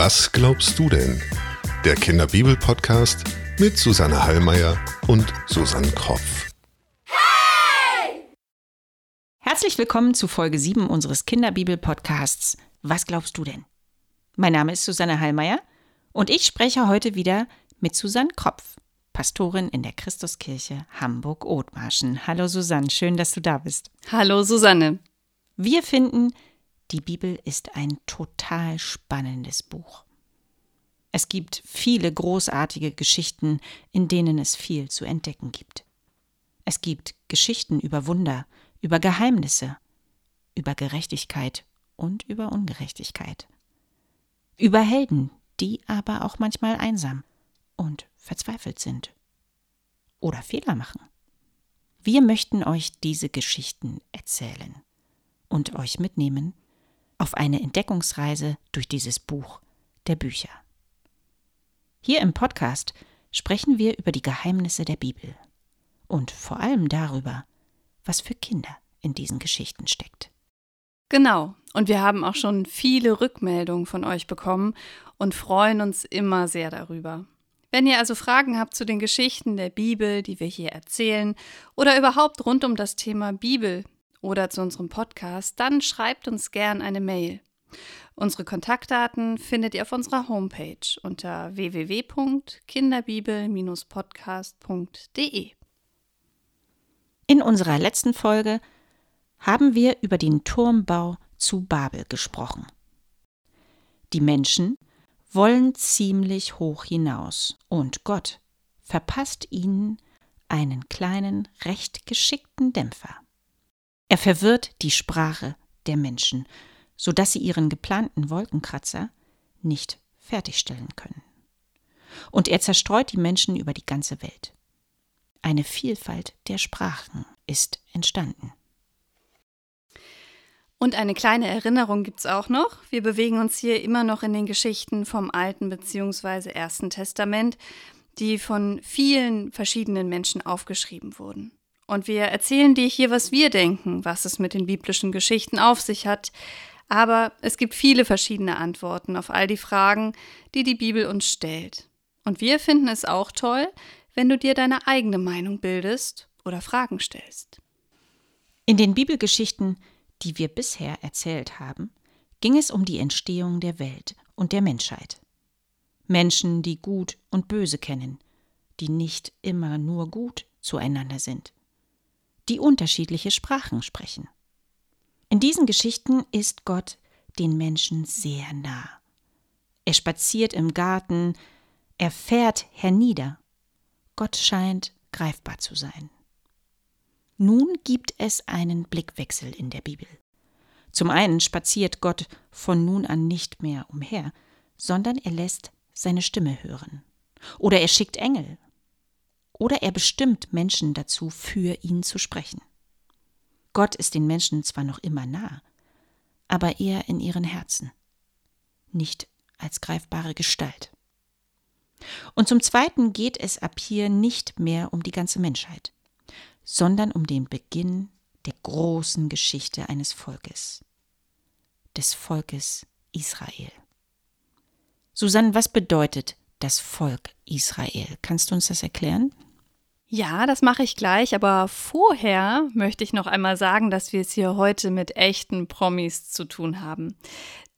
Was glaubst du denn? Der Kinderbibel-Podcast mit Susanne Hallmeier und Susanne Kropf. Herzlich willkommen zu Folge 7 unseres Kinderbibel-Podcasts Was glaubst du denn? Mein Name ist Susanne Hallmeier und ich spreche heute wieder mit Susanne Kropf, Pastorin in der Christuskirche Hamburg-Othmarschen. Hallo Susanne, schön, dass du da bist. Hallo Susanne. Wir finden, die Bibel ist ein total spannendes Buch. Es gibt viele großartige Geschichten, in denen es viel zu entdecken gibt. Es gibt Geschichten über Wunder, über Geheimnisse, über Gerechtigkeit und über Ungerechtigkeit. Über Helden, die aber auch manchmal einsam und verzweifelt sind. Oder Fehler machen. Wir möchten euch diese Geschichten erzählen und euch mitnehmen auf eine Entdeckungsreise durch dieses Buch der Bücher. Hier im Podcast sprechen wir über die Geheimnisse der Bibel und vor allem darüber, was für Kinder in diesen Geschichten steckt. Genau, und wir haben auch schon viele Rückmeldungen von euch bekommen und freuen uns immer sehr darüber. Wenn ihr also Fragen habt zu den Geschichten der Bibel, die wir hier erzählen, oder überhaupt rund um das Thema Bibel oder zu unserem Podcast, dann schreibt uns gern eine Mail. Unsere Kontaktdaten findet ihr auf unserer Homepage unter www.kinderbibel-podcast.de. In unserer letzten Folge haben wir über den Turmbau zu Babel gesprochen. Die Menschen wollen ziemlich hoch hinaus und Gott verpasst ihnen einen kleinen, recht geschickten Dämpfer. Er verwirrt die Sprache der Menschen sodass sie ihren geplanten Wolkenkratzer nicht fertigstellen können. Und er zerstreut die Menschen über die ganze Welt. Eine Vielfalt der Sprachen ist entstanden. Und eine kleine Erinnerung gibt es auch noch. Wir bewegen uns hier immer noch in den Geschichten vom Alten bzw. Ersten Testament, die von vielen verschiedenen Menschen aufgeschrieben wurden. Und wir erzählen dir hier, was wir denken, was es mit den biblischen Geschichten auf sich hat, aber es gibt viele verschiedene Antworten auf all die Fragen, die die Bibel uns stellt. Und wir finden es auch toll, wenn du dir deine eigene Meinung bildest oder Fragen stellst. In den Bibelgeschichten, die wir bisher erzählt haben, ging es um die Entstehung der Welt und der Menschheit. Menschen, die Gut und Böse kennen, die nicht immer nur gut zueinander sind, die unterschiedliche Sprachen sprechen. In diesen Geschichten ist Gott den Menschen sehr nah. Er spaziert im Garten, er fährt hernieder. Gott scheint greifbar zu sein. Nun gibt es einen Blickwechsel in der Bibel. Zum einen spaziert Gott von nun an nicht mehr umher, sondern er lässt seine Stimme hören. Oder er schickt Engel. Oder er bestimmt Menschen dazu, für ihn zu sprechen. Gott ist den Menschen zwar noch immer nah, aber eher in ihren Herzen, nicht als greifbare Gestalt. Und zum Zweiten geht es ab hier nicht mehr um die ganze Menschheit, sondern um den Beginn der großen Geschichte eines Volkes, des Volkes Israel. Susanne, was bedeutet das Volk Israel? Kannst du uns das erklären? Ja, das mache ich gleich, aber vorher möchte ich noch einmal sagen, dass wir es hier heute mit echten Promis zu tun haben.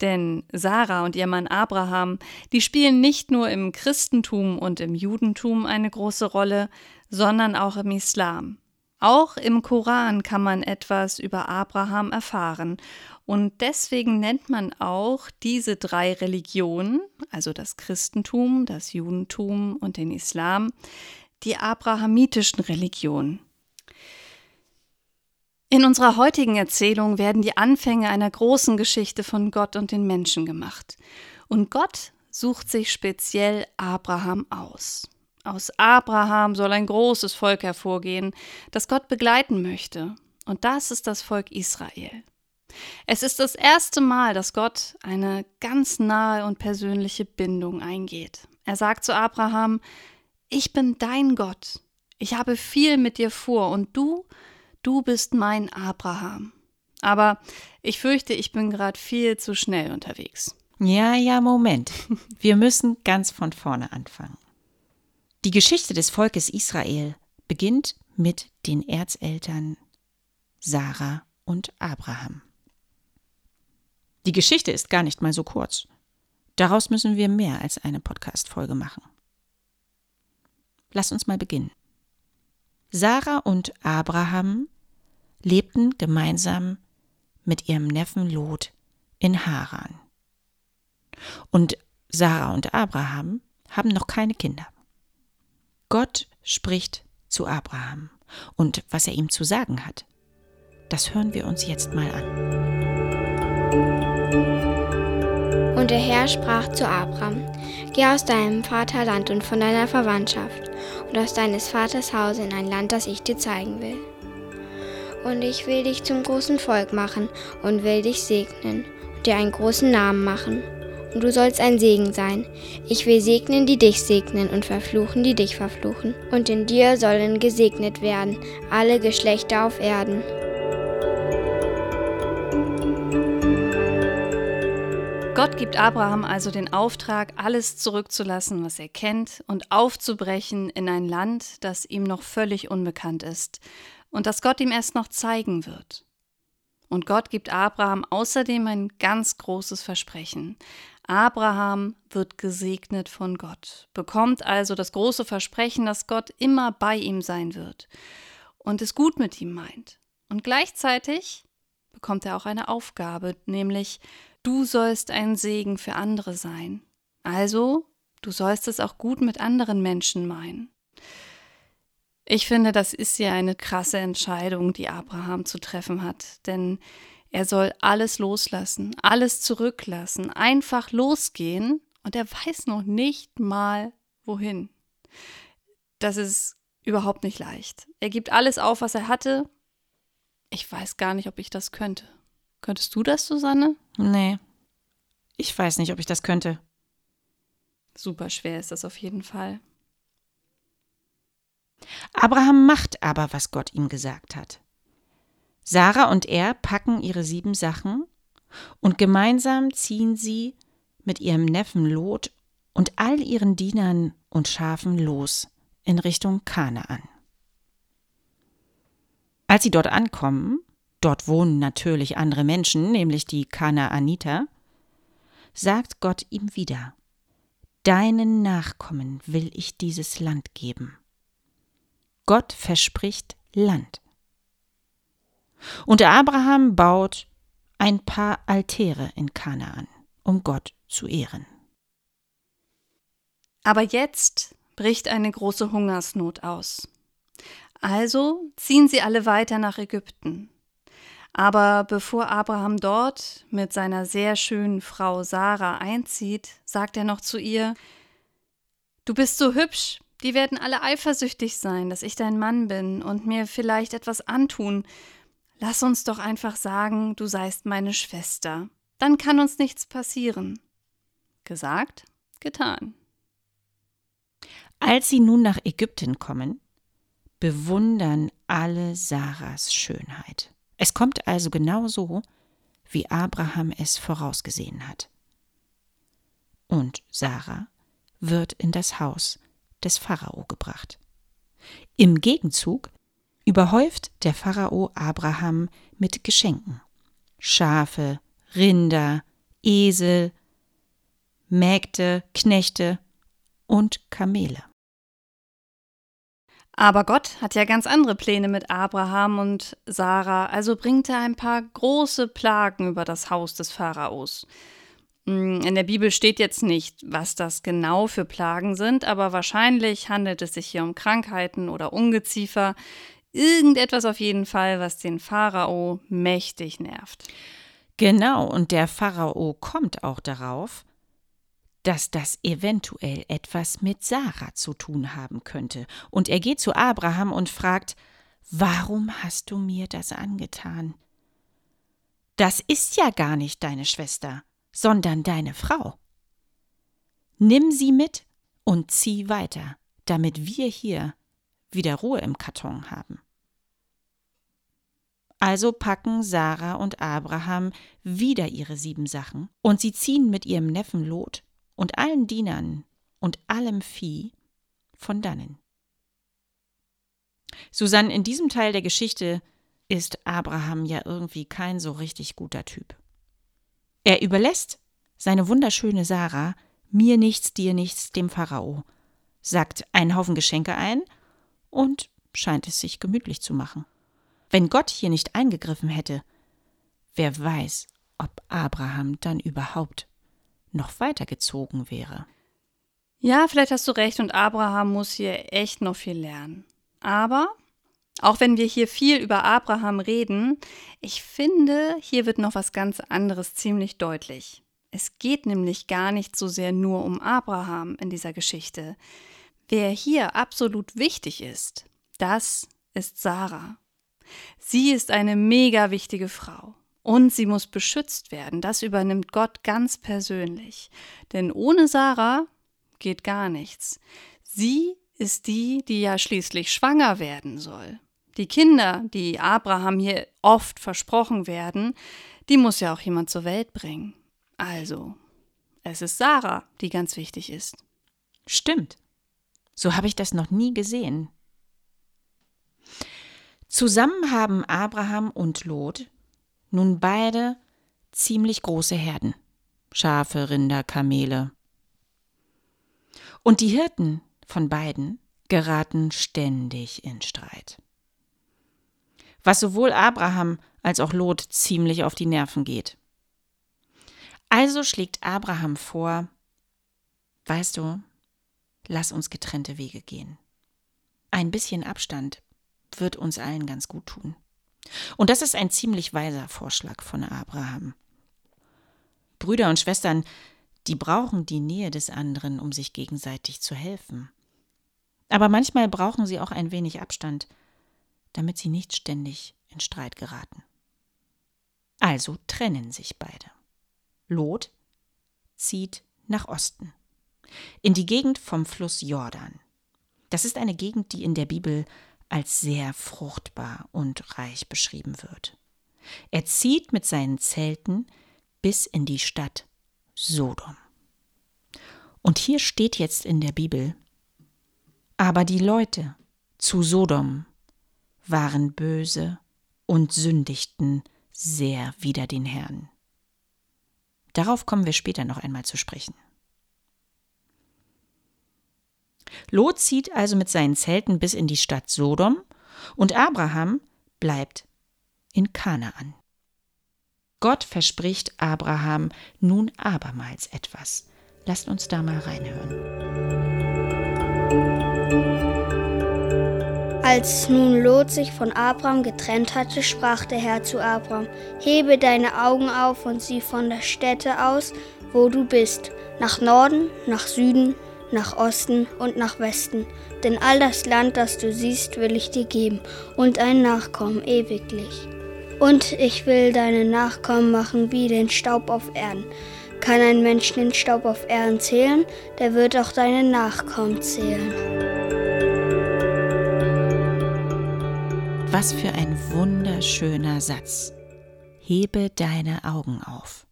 Denn Sarah und ihr Mann Abraham, die spielen nicht nur im Christentum und im Judentum eine große Rolle, sondern auch im Islam. Auch im Koran kann man etwas über Abraham erfahren. Und deswegen nennt man auch diese drei Religionen, also das Christentum, das Judentum und den Islam, die abrahamitischen Religionen. In unserer heutigen Erzählung werden die Anfänge einer großen Geschichte von Gott und den Menschen gemacht. Und Gott sucht sich speziell Abraham aus. Aus Abraham soll ein großes Volk hervorgehen, das Gott begleiten möchte. Und das ist das Volk Israel. Es ist das erste Mal, dass Gott eine ganz nahe und persönliche Bindung eingeht. Er sagt zu Abraham, ich bin dein Gott. Ich habe viel mit dir vor und du, du bist mein Abraham. Aber ich fürchte, ich bin gerade viel zu schnell unterwegs. Ja, ja, Moment. Wir müssen ganz von vorne anfangen. Die Geschichte des Volkes Israel beginnt mit den Erzeltern Sarah und Abraham. Die Geschichte ist gar nicht mal so kurz. Daraus müssen wir mehr als eine Podcast-Folge machen. Lass uns mal beginnen. Sarah und Abraham lebten gemeinsam mit ihrem Neffen Lot in Haran. Und Sarah und Abraham haben noch keine Kinder. Gott spricht zu Abraham und was er ihm zu sagen hat, das hören wir uns jetzt mal an. Der Herr sprach zu Abraham, Geh aus deinem Vaterland und von deiner Verwandtschaft und aus deines Vaters Haus in ein Land, das ich dir zeigen will. Und ich will dich zum großen Volk machen und will dich segnen und dir einen großen Namen machen. Und du sollst ein Segen sein. Ich will segnen, die dich segnen und verfluchen, die dich verfluchen. Und in dir sollen gesegnet werden alle Geschlechter auf Erden. Gott gibt Abraham also den Auftrag, alles zurückzulassen, was er kennt, und aufzubrechen in ein Land, das ihm noch völlig unbekannt ist und das Gott ihm erst noch zeigen wird. Und Gott gibt Abraham außerdem ein ganz großes Versprechen. Abraham wird gesegnet von Gott, bekommt also das große Versprechen, dass Gott immer bei ihm sein wird und es gut mit ihm meint. Und gleichzeitig bekommt er auch eine Aufgabe, nämlich Du sollst ein Segen für andere sein. Also, du sollst es auch gut mit anderen Menschen meinen. Ich finde, das ist ja eine krasse Entscheidung, die Abraham zu treffen hat, denn er soll alles loslassen, alles zurücklassen, einfach losgehen und er weiß noch nicht mal wohin. Das ist überhaupt nicht leicht. Er gibt alles auf, was er hatte. Ich weiß gar nicht, ob ich das könnte. Könntest du das, Susanne? Nee. Ich weiß nicht, ob ich das könnte. Super schwer ist das auf jeden Fall. Abraham macht aber, was Gott ihm gesagt hat. Sarah und er packen ihre sieben Sachen und gemeinsam ziehen sie mit ihrem Neffen Lot und all ihren Dienern und Schafen los in Richtung Kanaan. Als sie dort ankommen, dort wohnen natürlich andere Menschen, nämlich die Kanaaniter, sagt Gott ihm wieder, Deinen Nachkommen will ich dieses Land geben. Gott verspricht Land. Und Abraham baut ein paar Altäre in Kanaan, um Gott zu ehren. Aber jetzt bricht eine große Hungersnot aus. Also ziehen sie alle weiter nach Ägypten. Aber bevor Abraham dort mit seiner sehr schönen Frau Sarah einzieht, sagt er noch zu ihr Du bist so hübsch, die werden alle eifersüchtig sein, dass ich dein Mann bin und mir vielleicht etwas antun. Lass uns doch einfach sagen, du seist meine Schwester. Dann kann uns nichts passieren. Gesagt, getan. Als sie nun nach Ägypten kommen, bewundern alle Sarahs Schönheit. Es kommt also genau so, wie Abraham es vorausgesehen hat. Und Sarah wird in das Haus des Pharao gebracht. Im Gegenzug überhäuft der Pharao Abraham mit Geschenken Schafe, Rinder, Esel, Mägde, Knechte und Kamele. Aber Gott hat ja ganz andere Pläne mit Abraham und Sarah, also bringt er ein paar große Plagen über das Haus des Pharaos. Hm, in der Bibel steht jetzt nicht, was das genau für Plagen sind, aber wahrscheinlich handelt es sich hier um Krankheiten oder Ungeziefer. Irgendetwas auf jeden Fall, was den Pharao mächtig nervt. Genau, und der Pharao kommt auch darauf, dass das eventuell etwas mit Sarah zu tun haben könnte. Und er geht zu Abraham und fragt, Warum hast du mir das angetan? Das ist ja gar nicht deine Schwester, sondern deine Frau. Nimm sie mit und zieh weiter, damit wir hier wieder Ruhe im Karton haben. Also packen Sarah und Abraham wieder ihre sieben Sachen und sie ziehen mit ihrem Neffen Lot und allen Dienern und allem Vieh von dannen. Susanne, in diesem Teil der Geschichte ist Abraham ja irgendwie kein so richtig guter Typ. Er überlässt seine wunderschöne Sarah mir nichts, dir nichts, dem Pharao, sagt einen Haufen Geschenke ein und scheint es sich gemütlich zu machen. Wenn Gott hier nicht eingegriffen hätte, wer weiß, ob Abraham dann überhaupt noch weitergezogen wäre. Ja, vielleicht hast du recht und Abraham muss hier echt noch viel lernen. Aber auch wenn wir hier viel über Abraham reden, ich finde, hier wird noch was ganz anderes ziemlich deutlich. Es geht nämlich gar nicht so sehr nur um Abraham in dieser Geschichte. Wer hier absolut wichtig ist, das ist Sarah. Sie ist eine mega wichtige Frau. Und sie muss beschützt werden. Das übernimmt Gott ganz persönlich. Denn ohne Sarah geht gar nichts. Sie ist die, die ja schließlich schwanger werden soll. Die Kinder, die Abraham hier oft versprochen werden, die muss ja auch jemand zur Welt bringen. Also, es ist Sarah, die ganz wichtig ist. Stimmt. So habe ich das noch nie gesehen. Zusammen haben Abraham und Lot nun beide ziemlich große Herden. Schafe, Rinder, Kamele. Und die Hirten von beiden geraten ständig in Streit. Was sowohl Abraham als auch Lot ziemlich auf die Nerven geht. Also schlägt Abraham vor, weißt du, lass uns getrennte Wege gehen. Ein bisschen Abstand wird uns allen ganz gut tun. Und das ist ein ziemlich weiser Vorschlag von Abraham. Brüder und Schwestern, die brauchen die Nähe des anderen, um sich gegenseitig zu helfen. Aber manchmal brauchen sie auch ein wenig Abstand, damit sie nicht ständig in Streit geraten. Also trennen sich beide. Lot zieht nach Osten, in die Gegend vom Fluss Jordan. Das ist eine Gegend, die in der Bibel als sehr fruchtbar und reich beschrieben wird. Er zieht mit seinen Zelten bis in die Stadt Sodom. Und hier steht jetzt in der Bibel, aber die Leute zu Sodom waren böse und sündigten sehr wider den Herrn. Darauf kommen wir später noch einmal zu sprechen. Lot zieht also mit seinen Zelten bis in die Stadt Sodom und Abraham bleibt in Kanaan. Gott verspricht Abraham nun abermals etwas. Lasst uns da mal reinhören. Als nun Lot sich von Abraham getrennt hatte, sprach der Herr zu Abraham: Hebe deine Augen auf und sieh von der Stätte aus, wo du bist, nach Norden, nach Süden, nach Osten und nach Westen. Denn all das Land, das du siehst, will ich dir geben und ein Nachkommen ewiglich. Und ich will deine Nachkommen machen wie den Staub auf Erden. Kann ein Mensch den Staub auf Erden zählen, der wird auch deine Nachkommen zählen. Was für ein wunderschöner Satz. Hebe deine Augen auf.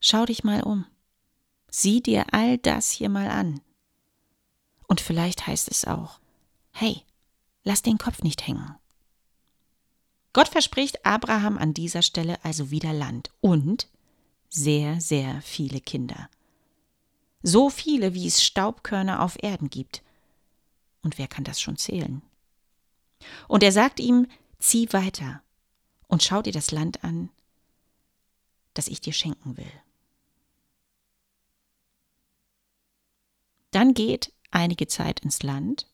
Schau dich mal um. Sieh dir all das hier mal an. Und vielleicht heißt es auch, hey, lass den Kopf nicht hängen. Gott verspricht Abraham an dieser Stelle also wieder Land und sehr, sehr viele Kinder. So viele, wie es Staubkörner auf Erden gibt. Und wer kann das schon zählen? Und er sagt ihm, zieh weiter und schau dir das Land an, das ich dir schenken will. Dann geht einige Zeit ins Land,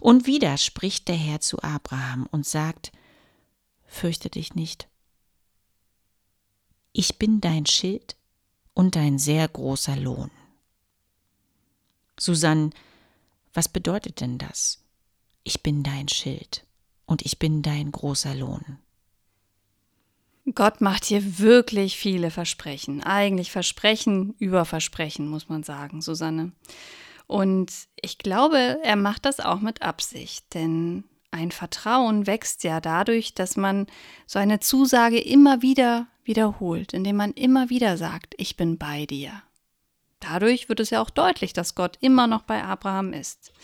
und wieder spricht der Herr zu Abraham und sagt, Fürchte dich nicht. Ich bin dein Schild und dein sehr großer Lohn. Susanne, was bedeutet denn das? Ich bin dein Schild und ich bin dein großer Lohn. Gott macht hier wirklich viele Versprechen. Eigentlich Versprechen über Versprechen, muss man sagen, Susanne. Und ich glaube, er macht das auch mit Absicht, denn ein Vertrauen wächst ja dadurch, dass man so eine Zusage immer wieder wiederholt, indem man immer wieder sagt, ich bin bei dir. Dadurch wird es ja auch deutlich, dass Gott immer noch bei Abraham ist.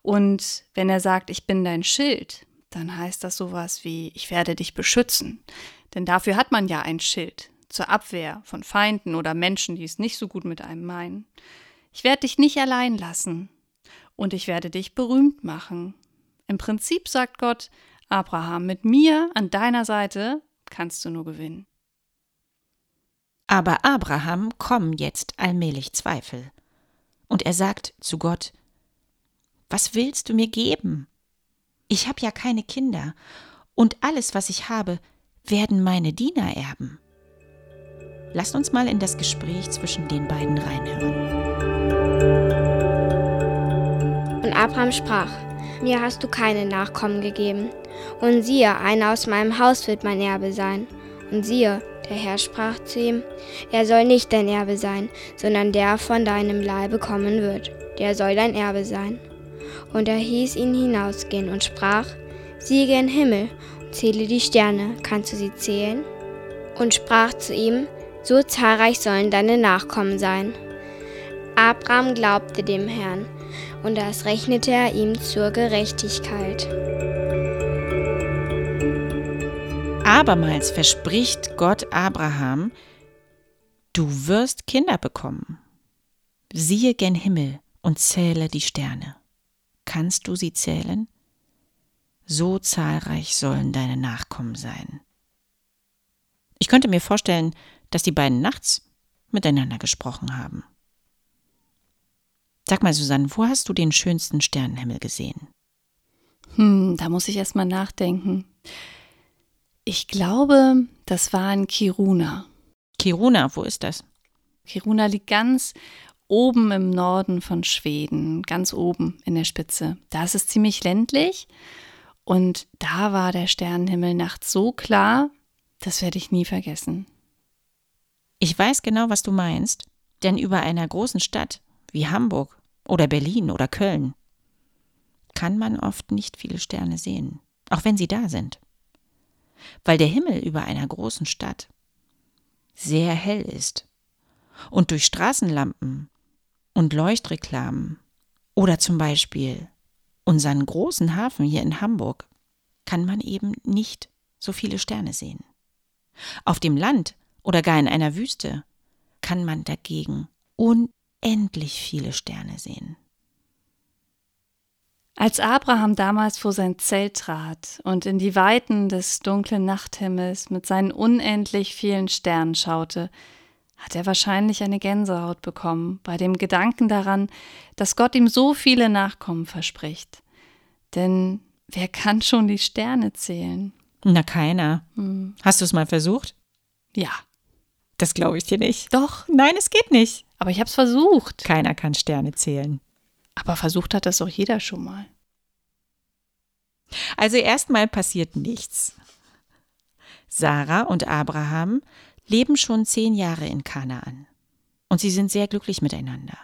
Und wenn er sagt, ich bin dein Schild, dann heißt das sowas wie, ich werde dich beschützen. Denn dafür hat man ja ein Schild zur Abwehr von Feinden oder Menschen, die es nicht so gut mit einem meinen. Ich werde dich nicht allein lassen und ich werde dich berühmt machen. Im Prinzip sagt Gott, Abraham, mit mir an deiner Seite kannst du nur gewinnen. Aber Abraham kommen jetzt allmählich Zweifel. Und er sagt zu Gott, Was willst du mir geben? Ich habe ja keine Kinder, und alles, was ich habe, werden meine Diener erben. Lasst uns mal in das Gespräch zwischen den beiden reinhören. Und Abraham sprach, mir hast du keine Nachkommen gegeben, und siehe, einer aus meinem Haus wird mein Erbe sein. Und siehe, der Herr sprach zu ihm, er soll nicht dein Erbe sein, sondern der von deinem Leibe kommen wird, der soll dein Erbe sein. Und er hieß ihn hinausgehen und sprach, sieh gen Himmel und zähle die Sterne, kannst du sie zählen? Und sprach zu ihm, so zahlreich sollen deine Nachkommen sein. Abraham glaubte dem Herrn, und das rechnete er ihm zur Gerechtigkeit. Abermals verspricht Gott Abraham, du wirst Kinder bekommen. Siehe gen Himmel und zähle die Sterne. Kannst du sie zählen? So zahlreich sollen deine Nachkommen sein. Ich könnte mir vorstellen, dass die beiden nachts miteinander gesprochen haben. Sag mal, Susanne, wo hast du den schönsten Sternenhimmel gesehen? Hm, da muss ich erst mal nachdenken. Ich glaube, das war in Kiruna. Kiruna, wo ist das? Kiruna liegt ganz oben im Norden von Schweden, ganz oben in der Spitze. Da ist es ziemlich ländlich und da war der Sternenhimmel nachts so klar, das werde ich nie vergessen. Ich weiß genau, was du meinst, denn über einer großen Stadt wie Hamburg oder Berlin oder Köln kann man oft nicht viele Sterne sehen, auch wenn sie da sind weil der Himmel über einer großen Stadt sehr hell ist und durch Straßenlampen und Leuchtreklamen oder zum Beispiel unseren großen Hafen hier in Hamburg kann man eben nicht so viele Sterne sehen. Auf dem Land oder gar in einer Wüste kann man dagegen unendlich viele Sterne sehen. Als Abraham damals vor sein Zelt trat und in die Weiten des dunklen Nachthimmels mit seinen unendlich vielen Sternen schaute, hat er wahrscheinlich eine Gänsehaut bekommen bei dem Gedanken daran, dass Gott ihm so viele Nachkommen verspricht. Denn wer kann schon die Sterne zählen? Na, keiner. Hm. Hast du es mal versucht? Ja. Das glaube ich dir nicht. Doch. Nein, es geht nicht. Aber ich habe es versucht. Keiner kann Sterne zählen. Aber versucht hat das doch jeder schon mal. Also erstmal passiert nichts. Sarah und Abraham leben schon zehn Jahre in Kanaan. Und sie sind sehr glücklich miteinander,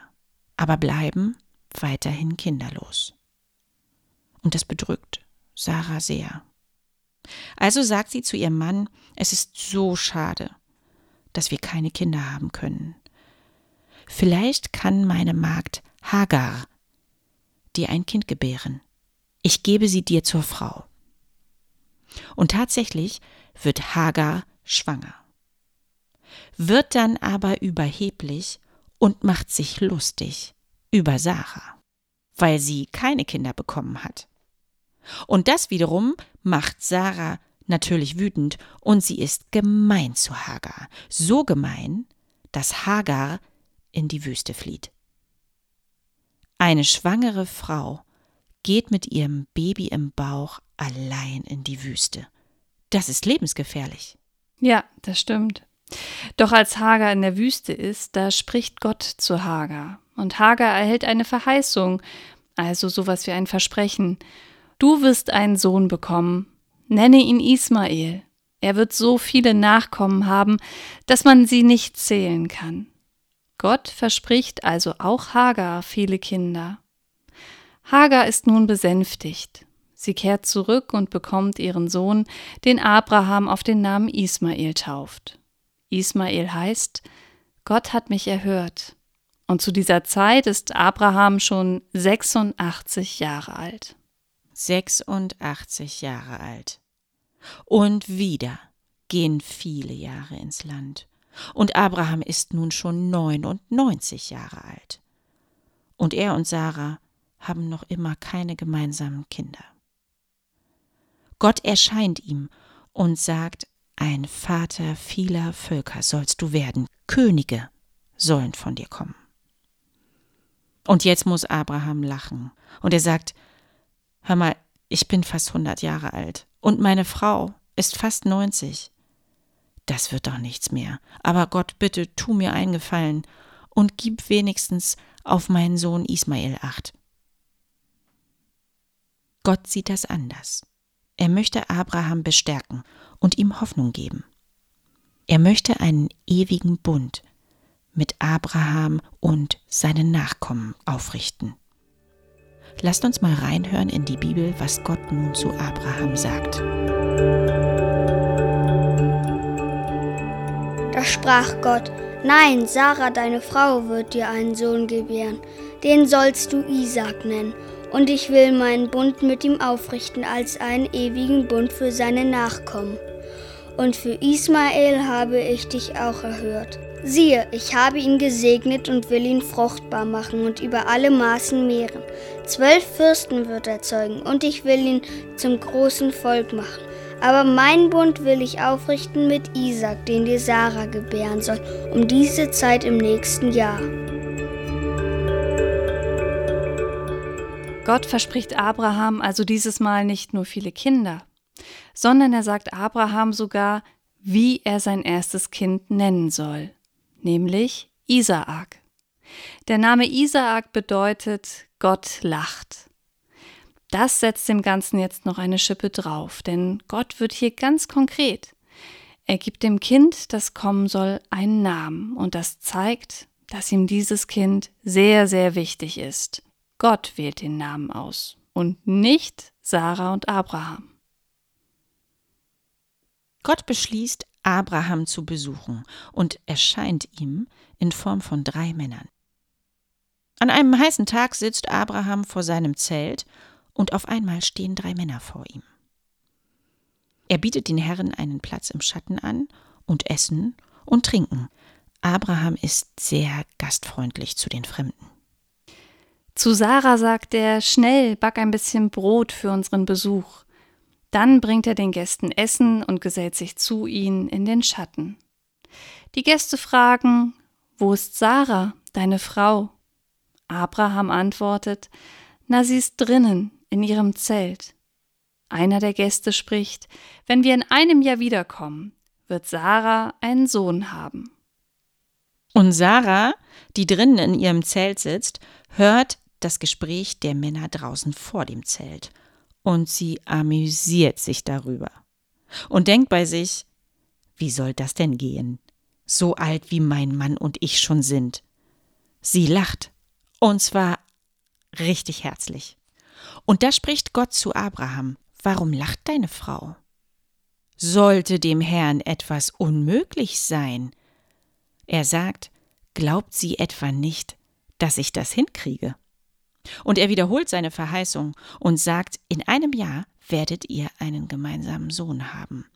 aber bleiben weiterhin kinderlos. Und das bedrückt Sarah sehr. Also sagt sie zu ihrem Mann, es ist so schade, dass wir keine Kinder haben können. Vielleicht kann meine Magd Hagar dir ein Kind gebären. Ich gebe sie dir zur Frau. Und tatsächlich wird Hagar schwanger, wird dann aber überheblich und macht sich lustig über Sarah, weil sie keine Kinder bekommen hat. Und das wiederum macht Sarah natürlich wütend und sie ist gemein zu Hagar, so gemein, dass Hagar in die Wüste flieht. Eine schwangere Frau geht mit ihrem Baby im Bauch allein in die Wüste. Das ist lebensgefährlich. Ja, das stimmt. Doch als Hagar in der Wüste ist, da spricht Gott zu Hagar. Und Hagar erhält eine Verheißung, also sowas wie ein Versprechen. Du wirst einen Sohn bekommen, nenne ihn Ismael. Er wird so viele Nachkommen haben, dass man sie nicht zählen kann. Gott verspricht also auch Hagar viele Kinder. Hagar ist nun besänftigt. Sie kehrt zurück und bekommt ihren Sohn, den Abraham auf den Namen Ismael tauft. Ismael heißt, Gott hat mich erhört. Und zu dieser Zeit ist Abraham schon 86 Jahre alt. 86 Jahre alt. Und wieder gehen viele Jahre ins Land. Und Abraham ist nun schon 99 Jahre alt. Und er und Sarah haben noch immer keine gemeinsamen Kinder. Gott erscheint ihm und sagt, ein Vater vieler Völker sollst du werden, Könige sollen von dir kommen. Und jetzt muss Abraham lachen. Und er sagt, hör mal, ich bin fast hundert Jahre alt und meine Frau ist fast neunzig. Das wird doch nichts mehr. Aber Gott, bitte tu mir einen Gefallen und gib wenigstens auf meinen Sohn Ismael acht. Gott sieht das anders. Er möchte Abraham bestärken und ihm Hoffnung geben. Er möchte einen ewigen Bund mit Abraham und seinen Nachkommen aufrichten. Lasst uns mal reinhören in die Bibel, was Gott nun zu Abraham sagt. Da sprach Gott, Nein, Sarah, deine Frau, wird dir einen Sohn gebären, den sollst du Isaac nennen, und ich will meinen Bund mit ihm aufrichten als einen ewigen Bund für seine Nachkommen. Und für Ismael habe ich dich auch erhört. Siehe, ich habe ihn gesegnet und will ihn fruchtbar machen und über alle Maßen mehren. Zwölf Fürsten wird er zeugen, und ich will ihn zum großen Volk machen. Aber meinen Bund will ich aufrichten mit Isaac, den dir Sarah gebären soll, um diese Zeit im nächsten Jahr. Gott verspricht Abraham also dieses Mal nicht nur viele Kinder, sondern er sagt Abraham sogar, wie er sein erstes Kind nennen soll, nämlich Isaak. Der Name Isaak bedeutet Gott lacht. Das setzt dem Ganzen jetzt noch eine Schippe drauf, denn Gott wird hier ganz konkret. Er gibt dem Kind, das kommen soll, einen Namen und das zeigt, dass ihm dieses Kind sehr, sehr wichtig ist. Gott wählt den Namen aus und nicht Sarah und Abraham. Gott beschließt, Abraham zu besuchen und erscheint ihm in Form von drei Männern. An einem heißen Tag sitzt Abraham vor seinem Zelt und auf einmal stehen drei Männer vor ihm. Er bietet den Herren einen Platz im Schatten an und Essen und Trinken. Abraham ist sehr gastfreundlich zu den Fremden. Zu Sarah sagt er, schnell, back ein bisschen Brot für unseren Besuch. Dann bringt er den Gästen Essen und gesellt sich zu ihnen in den Schatten. Die Gäste fragen, wo ist Sarah, deine Frau? Abraham antwortet, na, sie ist drinnen, in ihrem Zelt. Einer der Gäste spricht, wenn wir in einem Jahr wiederkommen, wird Sarah einen Sohn haben. Und Sarah, die drinnen in ihrem Zelt sitzt, hört das Gespräch der Männer draußen vor dem Zelt und sie amüsiert sich darüber und denkt bei sich, wie soll das denn gehen? So alt wie mein Mann und ich schon sind. Sie lacht, und zwar richtig herzlich. Und da spricht Gott zu Abraham, warum lacht deine Frau? Sollte dem Herrn etwas unmöglich sein? Er sagt, glaubt sie etwa nicht, dass ich das hinkriege? Und er wiederholt seine Verheißung und sagt, in einem Jahr werdet ihr einen gemeinsamen Sohn haben.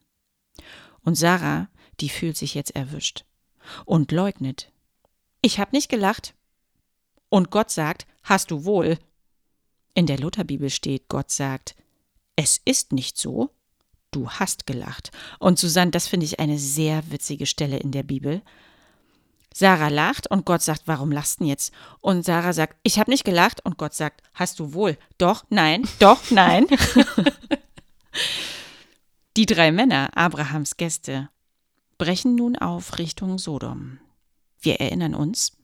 Und Sarah, die fühlt sich jetzt erwischt und leugnet. Ich hab nicht gelacht. Und Gott sagt, hast du wohl. In der Lutherbibel steht, Gott sagt, es ist nicht so, du hast gelacht. Und Susanne, das finde ich eine sehr witzige Stelle in der Bibel. Sarah lacht und Gott sagt, warum lachst du jetzt? Und Sarah sagt, ich habe nicht gelacht und Gott sagt, hast du wohl? Doch, nein, doch, nein. Die drei Männer, Abrahams Gäste, brechen nun auf Richtung Sodom. Wir erinnern uns,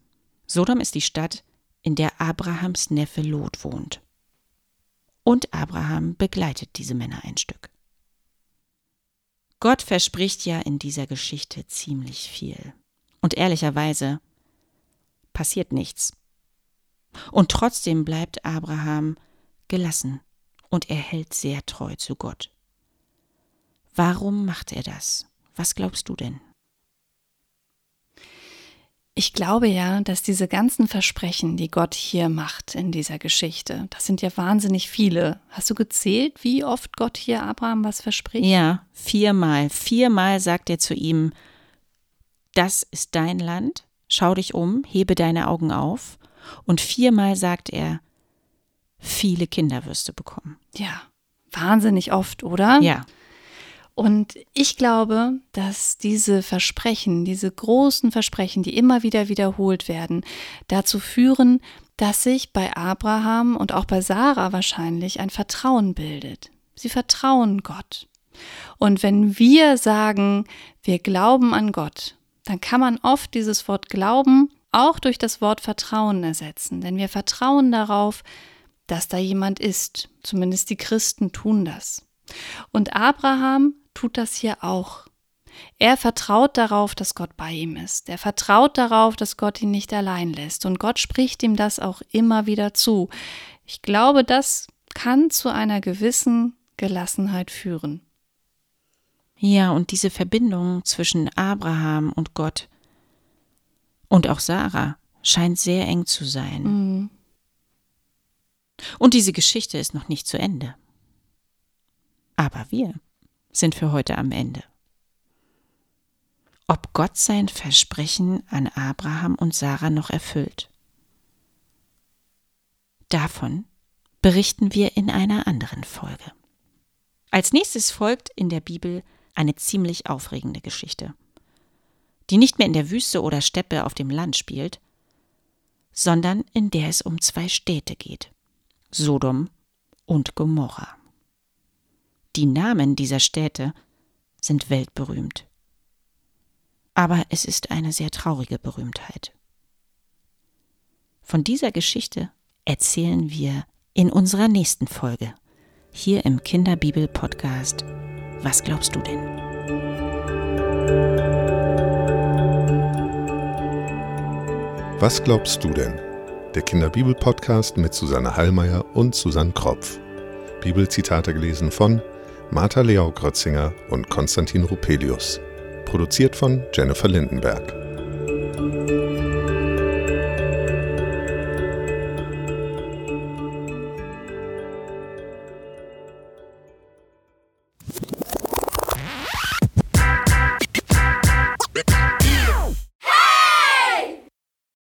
Sodom ist die Stadt, in der Abrahams Neffe Lot wohnt. Und Abraham begleitet diese Männer ein Stück. Gott verspricht ja in dieser Geschichte ziemlich viel. Und ehrlicherweise passiert nichts. Und trotzdem bleibt Abraham gelassen und er hält sehr treu zu Gott. Warum macht er das? Was glaubst du denn? Ich glaube ja, dass diese ganzen Versprechen, die Gott hier macht in dieser Geschichte, das sind ja wahnsinnig viele. Hast du gezählt, wie oft Gott hier Abraham was verspricht? Ja, viermal. Viermal sagt er zu ihm, das ist dein Land, schau dich um, hebe deine Augen auf. Und viermal sagt er, viele Kinder wirst du bekommen. Ja, wahnsinnig oft, oder? Ja. Und ich glaube, dass diese Versprechen, diese großen Versprechen, die immer wieder wiederholt werden, dazu führen, dass sich bei Abraham und auch bei Sarah wahrscheinlich ein Vertrauen bildet. Sie vertrauen Gott. Und wenn wir sagen, wir glauben an Gott, dann kann man oft dieses Wort Glauben auch durch das Wort Vertrauen ersetzen. Denn wir vertrauen darauf, dass da jemand ist. Zumindest die Christen tun das. Und Abraham tut das hier auch. Er vertraut darauf, dass Gott bei ihm ist. Er vertraut darauf, dass Gott ihn nicht allein lässt. Und Gott spricht ihm das auch immer wieder zu. Ich glaube, das kann zu einer gewissen Gelassenheit führen. Ja, und diese Verbindung zwischen Abraham und Gott und auch Sarah scheint sehr eng zu sein. Mhm. Und diese Geschichte ist noch nicht zu Ende. Aber wir sind für heute am Ende. Ob Gott sein Versprechen an Abraham und Sarah noch erfüllt. Davon berichten wir in einer anderen Folge. Als nächstes folgt in der Bibel eine ziemlich aufregende Geschichte, die nicht mehr in der Wüste oder Steppe auf dem Land spielt, sondern in der es um zwei Städte geht, Sodom und Gomorra. Die Namen dieser Städte sind weltberühmt. Aber es ist eine sehr traurige Berühmtheit. Von dieser Geschichte erzählen wir in unserer nächsten Folge hier im Kinderbibel-Podcast. Was glaubst du denn? Was glaubst du denn? Der Kinderbibel-Podcast mit Susanne Hallmeier und Susanne Kropf. Bibelzitate gelesen von Martha Leau-Grötzinger und Konstantin Rupelius. Produziert von Jennifer Lindenberg.